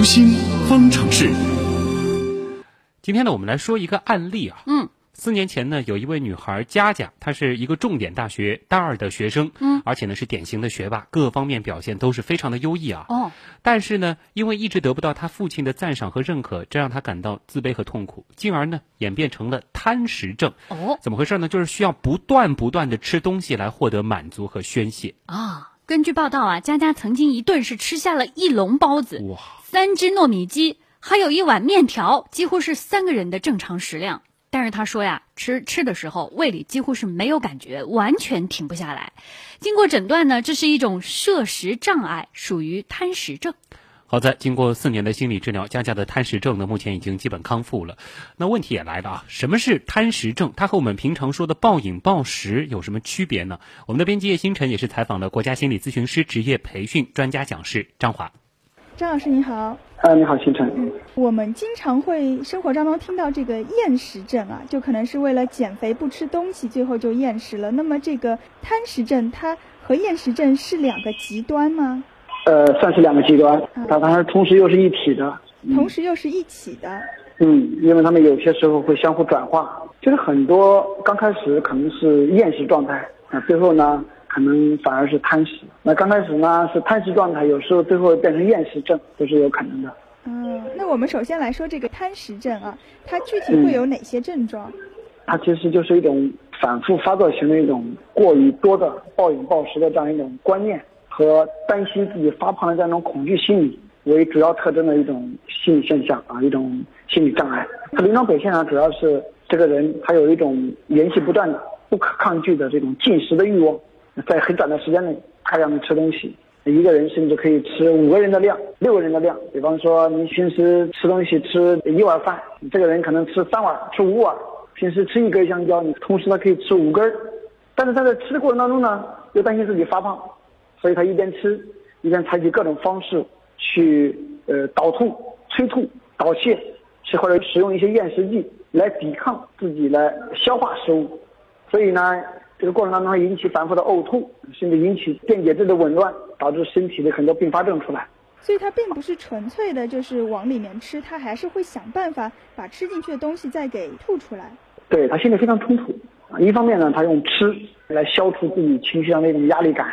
读心方程式。今天呢，我们来说一个案例啊。嗯。四年前呢，有一位女孩佳佳，她是一个重点大学大二的学生，嗯，而且呢是典型的学霸，各方面表现都是非常的优异啊。哦。但是呢，因为一直得不到她父亲的赞赏和认可，这让她感到自卑和痛苦，进而呢演变成了贪食症。哦。怎么回事呢？就是需要不断不断的吃东西来获得满足和宣泄。啊，根据报道啊，佳佳曾经一顿是吃下了一笼包子，哇，三只糯米鸡，还有一碗面条，几乎是三个人的正常食量。但是他说呀，吃吃的时候胃里几乎是没有感觉，完全停不下来。经过诊断呢，这是一种摄食障碍，属于贪食症。好在经过四年的心理治疗，佳佳的贪食症呢目前已经基本康复了。那问题也来了啊，什么是贪食症？它和我们平常说的暴饮暴食有什么区别呢？我们的编辑叶星辰也是采访了国家心理咨询师职业培训专家讲师张华。张老师你好，呃，你好，星辰。嗯，我们经常会生活当中听到这个厌食症啊，就可能是为了减肥不吃东西，最后就厌食了。那么这个贪食症，它和厌食症是两个极端吗？呃，算是两个极端，它同时又是一体的。同时又是一起的。嗯，因为他们有些时候会相互转化，就是很多刚开始可能是厌食状态，啊，最后呢。可能反而是贪食。那刚开始呢是贪食状态，有时候最后变成厌食症都是有可能的。嗯，那我们首先来说这个贪食症啊，它具体会有哪些症状？它其实就是一种反复发作型的一种过于多的暴饮暴食的这样一种观念和担心自己发胖的这样一种恐惧心理为主要特征的一种心理现象啊，一种心理障碍。它临床表现呢，主要是这个人他有一种连续不断的不可抗拒的这种进食的欲望。在很短的时间内大量的吃东西，一个人甚至可以吃五个人的量、六个人的量。比方说，你平时吃东西吃一碗饭，这个人可能吃三碗、吃五碗。平时吃一根香蕉，你同时他可以吃五根。但是他在吃的过程当中呢，又担心自己发胖，所以他一边吃一边采取各种方式去呃导吐、催吐、导泻，是或者使用一些厌食剂来抵抗自己来消化食物。所以呢。这个过程当中会引起反复的呕吐，甚至引起电解质的紊乱，导致身体的很多并发症出来。所以他并不是纯粹的，就是往里面吃，他还是会想办法把吃进去的东西再给吐出来。对他心里非常冲突啊！一方面呢，他用吃来消除自己情绪上的一种压力感，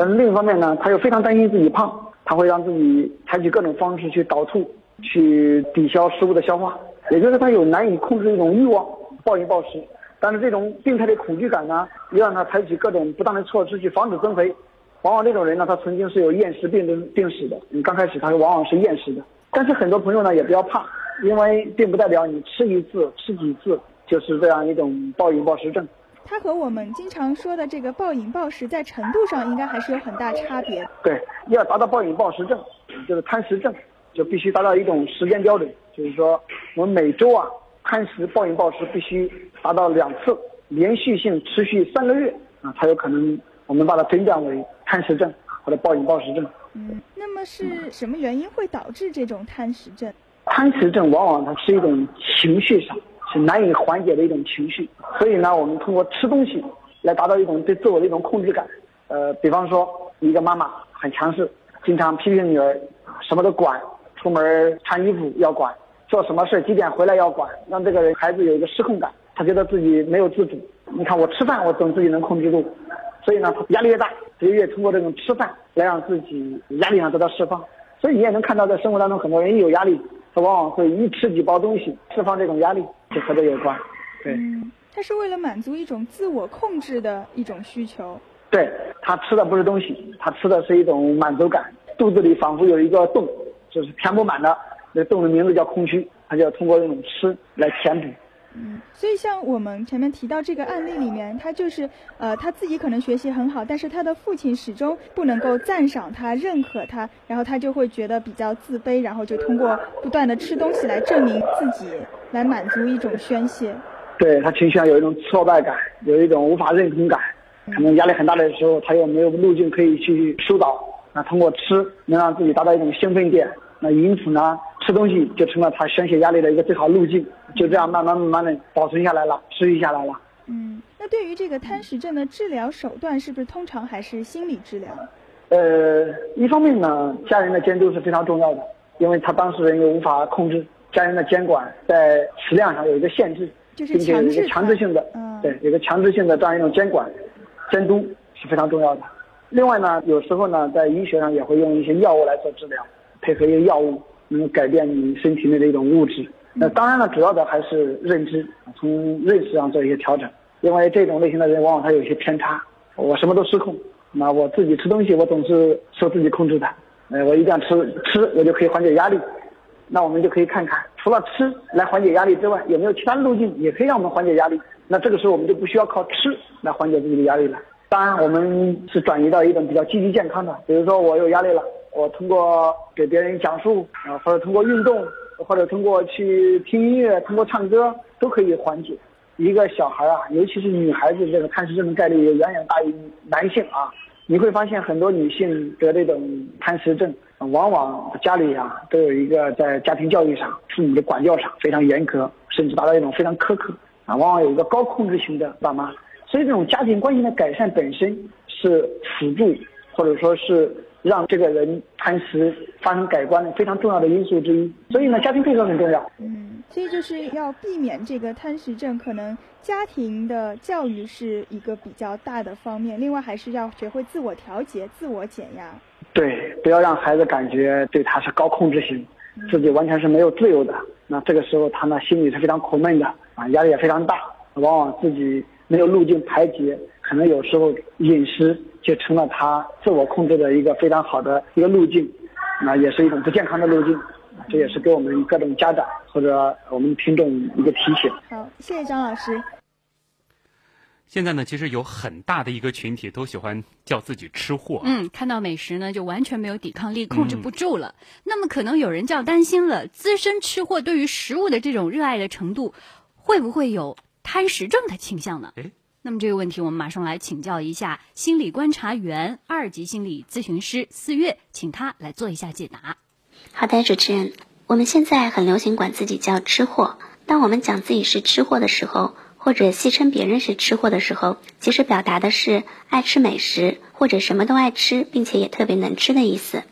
但是另一方面呢，他又非常担心自己胖，他会让自己采取各种方式去导吐，去抵消食物的消化，也就是他有难以控制的一种欲望，暴饮暴食。但是这种病态的恐惧感呢，又让他采取各种不当的措施去防止增肥。往往这种人呢，他曾经是有厌食病的病史的。你刚开始他往往是厌食的，但是很多朋友呢也不要怕，因为并不代表你吃一次、吃几次就是这样一种暴饮暴食症。它和我们经常说的这个暴饮暴食在程度上应该还是有很大差别。对，要达到暴饮暴食症，就是贪食症，就必须达到一种时间标准，就是说我们每周啊。贪食暴饮暴食必须达到两次，连续性持续三个月啊，才有可能我们把它诊断为贪食症或者暴饮暴食症。嗯，那么是什么原因会导致这种贪食症？贪食症往往它是一种情绪上是难以缓解的一种情绪，所以呢，我们通过吃东西来达到一种对自我的一种控制感。呃，比方说一个妈妈很强势，经常批评女儿，什么都管，出门穿衣服要管。做什么事几点回来要管，让这个人孩子有一个失控感，他觉得自己没有自主。你看我吃饭，我总自己能控制住，所以呢，压力越大，就越通过这种吃饭来让自己压力上得到释放。所以你也能看到，在生活当中，很多人一有压力，他往往会一吃几包东西释放这种压力，就和这有关。对，嗯，他是为了满足一种自我控制的一种需求。对他吃的不是东西，他吃的是一种满足感，肚子里仿佛有一个洞，就是填不满的。那洞的名字叫空虚，他就要通过这种吃来填补。嗯，所以像我们前面提到这个案例里面，他就是呃他自己可能学习很好，但是他的父亲始终不能够赞赏他、认可他，然后他就会觉得比较自卑，然后就通过不断的吃东西来证明自己，来满足一种宣泄。对他情绪上有一种挫败感，有一种无法认同感，可能压力很大的时候，他又没有路径可以去疏导，那通过吃能让自己达到一种兴奋点。那因此呢，吃东西就成了他宣泄压力的一个最好路径，就这样慢慢慢慢的保存下来了，持续下来了。嗯，那对于这个贪食症的治疗手段，是不是通常还是心理治疗？呃，一方面呢，家人的监督是非常重要的，因为他当事人又无法控制，家人的监管在食量上有一个限制，就是并且有一个强制性的，嗯对，有一个强制性的这样一种监管、监督是非常重要的。另外呢，有时候呢，在医学上也会用一些药物来做治疗，配合一些药物能够改变你身体内的一种物质。那当然了，主要的还是认知，从认识上做一些调整。因为这种类型的人往往他有一些偏差，我什么都失控。那我自己吃东西，我总是受自己控制的。呃，我一定要吃吃，我就可以缓解压力。那我们就可以看看，除了吃来缓解压力之外，有没有其他路径也可以让我们缓解压力？那这个时候我们就不需要靠吃来缓解自己的压力了。当然，我们是转移到一种比较积极健康的，比如说我有压力了，我通过给别人讲述啊，或者通过运动，或者通过去听音乐、通过唱歌，都可以缓解。一个小孩啊，尤其是女孩子，这个贪食症的概率也远远大于男性啊。你会发现很多女性得这种贪食症，往往家里啊都有一个在家庭教育上、父母的管教上非常严格，甚至达到一种非常苛刻啊，往往有一个高控制型的爸妈。所以这种家庭关系的改善本身是辅助或者说是让这个人贪食发生改观的非常重要的因素之一。所以呢，家庭配合很重要。嗯，所以就是要避免这个贪食症，可能家庭的教育是一个比较大的方面，另外还是要学会自我调节、自我减压。对，不要让孩子感觉对他是高控制型，自己完全是没有自由的。那这个时候他呢心里是非常苦闷的啊，压力也非常大，往往自己没有路径排解，可能有时候饮食就成了他自我控制的一个非常好的一个路径，那也是一种不健康的路径。这也是给我们各种家长或者我们听众一个提醒。好，谢谢张老师。现在呢，其实有很大的一个群体都喜欢叫自己吃货。嗯，看到美食呢，就完全没有抵抗力，控制不住了。那么可能有人就要担心了，资深吃货对于食物的这种热爱的程度，会不会有贪食症的倾向呢？诶那么这个问题，我们马上来请教一下心理观察员、二级心理咨询师四月，请他来做一下解答。好的，主持人，我们现在很流行管自己叫吃货。当我们讲自己是吃货的时候，或者戏称别人是吃货的时候，其实表达的是爱吃美食或者什么都爱吃，并且也特别能吃的意思。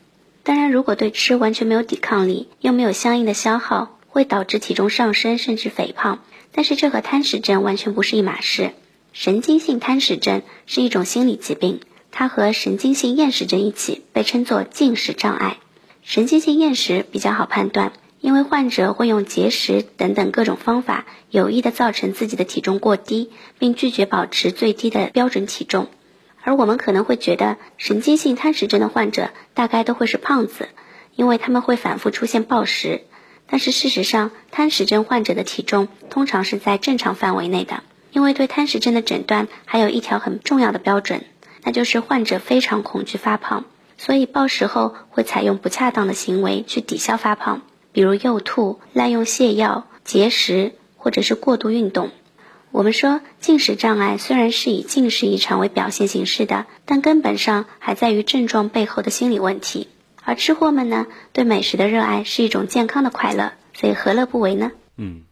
当然，如果对吃完全没有抵抗力，又没有相应的消耗，会导致体重上升甚至肥胖。但是这和贪食症完全不是一码事。神经性贪食症是一种心理疾病，它和神经性厌食症一起被称作进食障碍。神经性厌食比较好判断，因为患者会用节食等等各种方法，有意的造成自己的体重过低，并拒绝保持最低的标准体重。而我们可能会觉得，神经性贪食症的患者大概都会是胖子，因为他们会反复出现暴食。但是事实上，贪食症患者的体重通常是在正常范围内的，因为对贪食症的诊断还有一条很重要的标准，那就是患者非常恐惧发胖。所以暴食后会采用不恰当的行为去抵消发胖，比如诱吐、滥用泻药、节食或者是过度运动。我们说进食障碍虽然是以进食异常为表现形式的，但根本上还在于症状背后的心理问题。而吃货们呢，对美食的热爱是一种健康的快乐，所以何乐不为呢？嗯，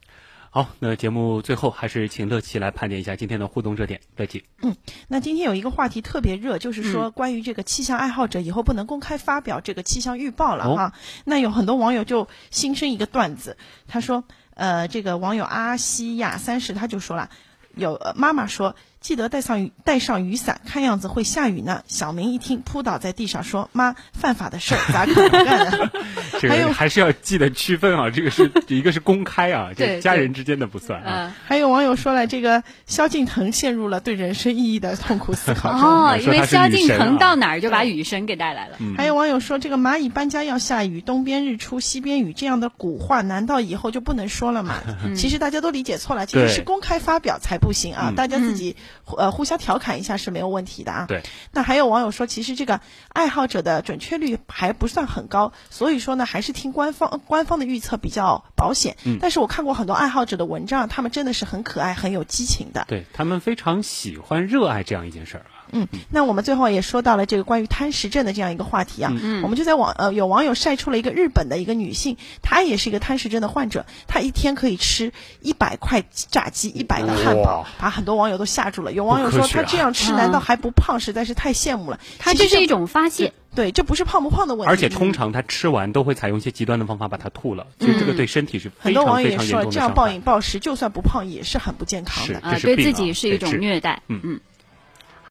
好，那节目最后还是请乐琪来盘点一下今天的互动热点。乐琪，嗯那今天有一个话题特别热，就是说关于这个气象爱好者以后不能公开发表这个气象预报了哈。那有很多网友就心生一个段子，他说，呃，这个网友阿西亚三十他就说了，有、呃妈妈说记得带上雨带上雨伞，看样子会下雨呢。小明一听扑倒在地上说：“妈，犯法的事儿咋可能干呢？” 这还有个还是要记得区分啊，这个是一个是公开啊，这 对家人之间的不算啊。嗯，还有网友说了，这个萧敬腾陷入了对人生意义的痛苦思考。哦，因为萧敬腾到哪儿就把雨神给带来了。嗯还有网友说，这个蚂蚁搬家要下雨，东边日出西边雨这样的古话，难道以后就不能说了吗？其实大家都理解错了，其实是公开发表才不行啊，嗯大家自己呃互相调侃一下是没有问题的啊。对。那还有网友说，其实这个爱好者的准确率还不算很高，所以说呢，还是听官方官方的预测比较保险。嗯但是我看过很多爱好者的文章，他们真的是很可爱、很有激情的。对他们非常喜欢、热爱这样一件事儿啊。嗯，那我们最后也说到了这个关于贪食症的这样一个话题啊，嗯，我们就在网呃有网友晒出了一个日本的一个女性，她也是一个贪食症的患者，她一天可以吃一百块炸鸡、一百个汉堡，把很多网友都吓住了。有网友说她这样吃难道还不胖？实在是太羡慕了。她这是一种发泄。对，这不是胖不胖的问题。而且通常他吃完都会采用一些极端的方法把它吐了，其实这个对身体是很多网友也说，这样暴饮暴食就算不胖也是很不健康的，啊，对自己是一种虐待。嗯嗯。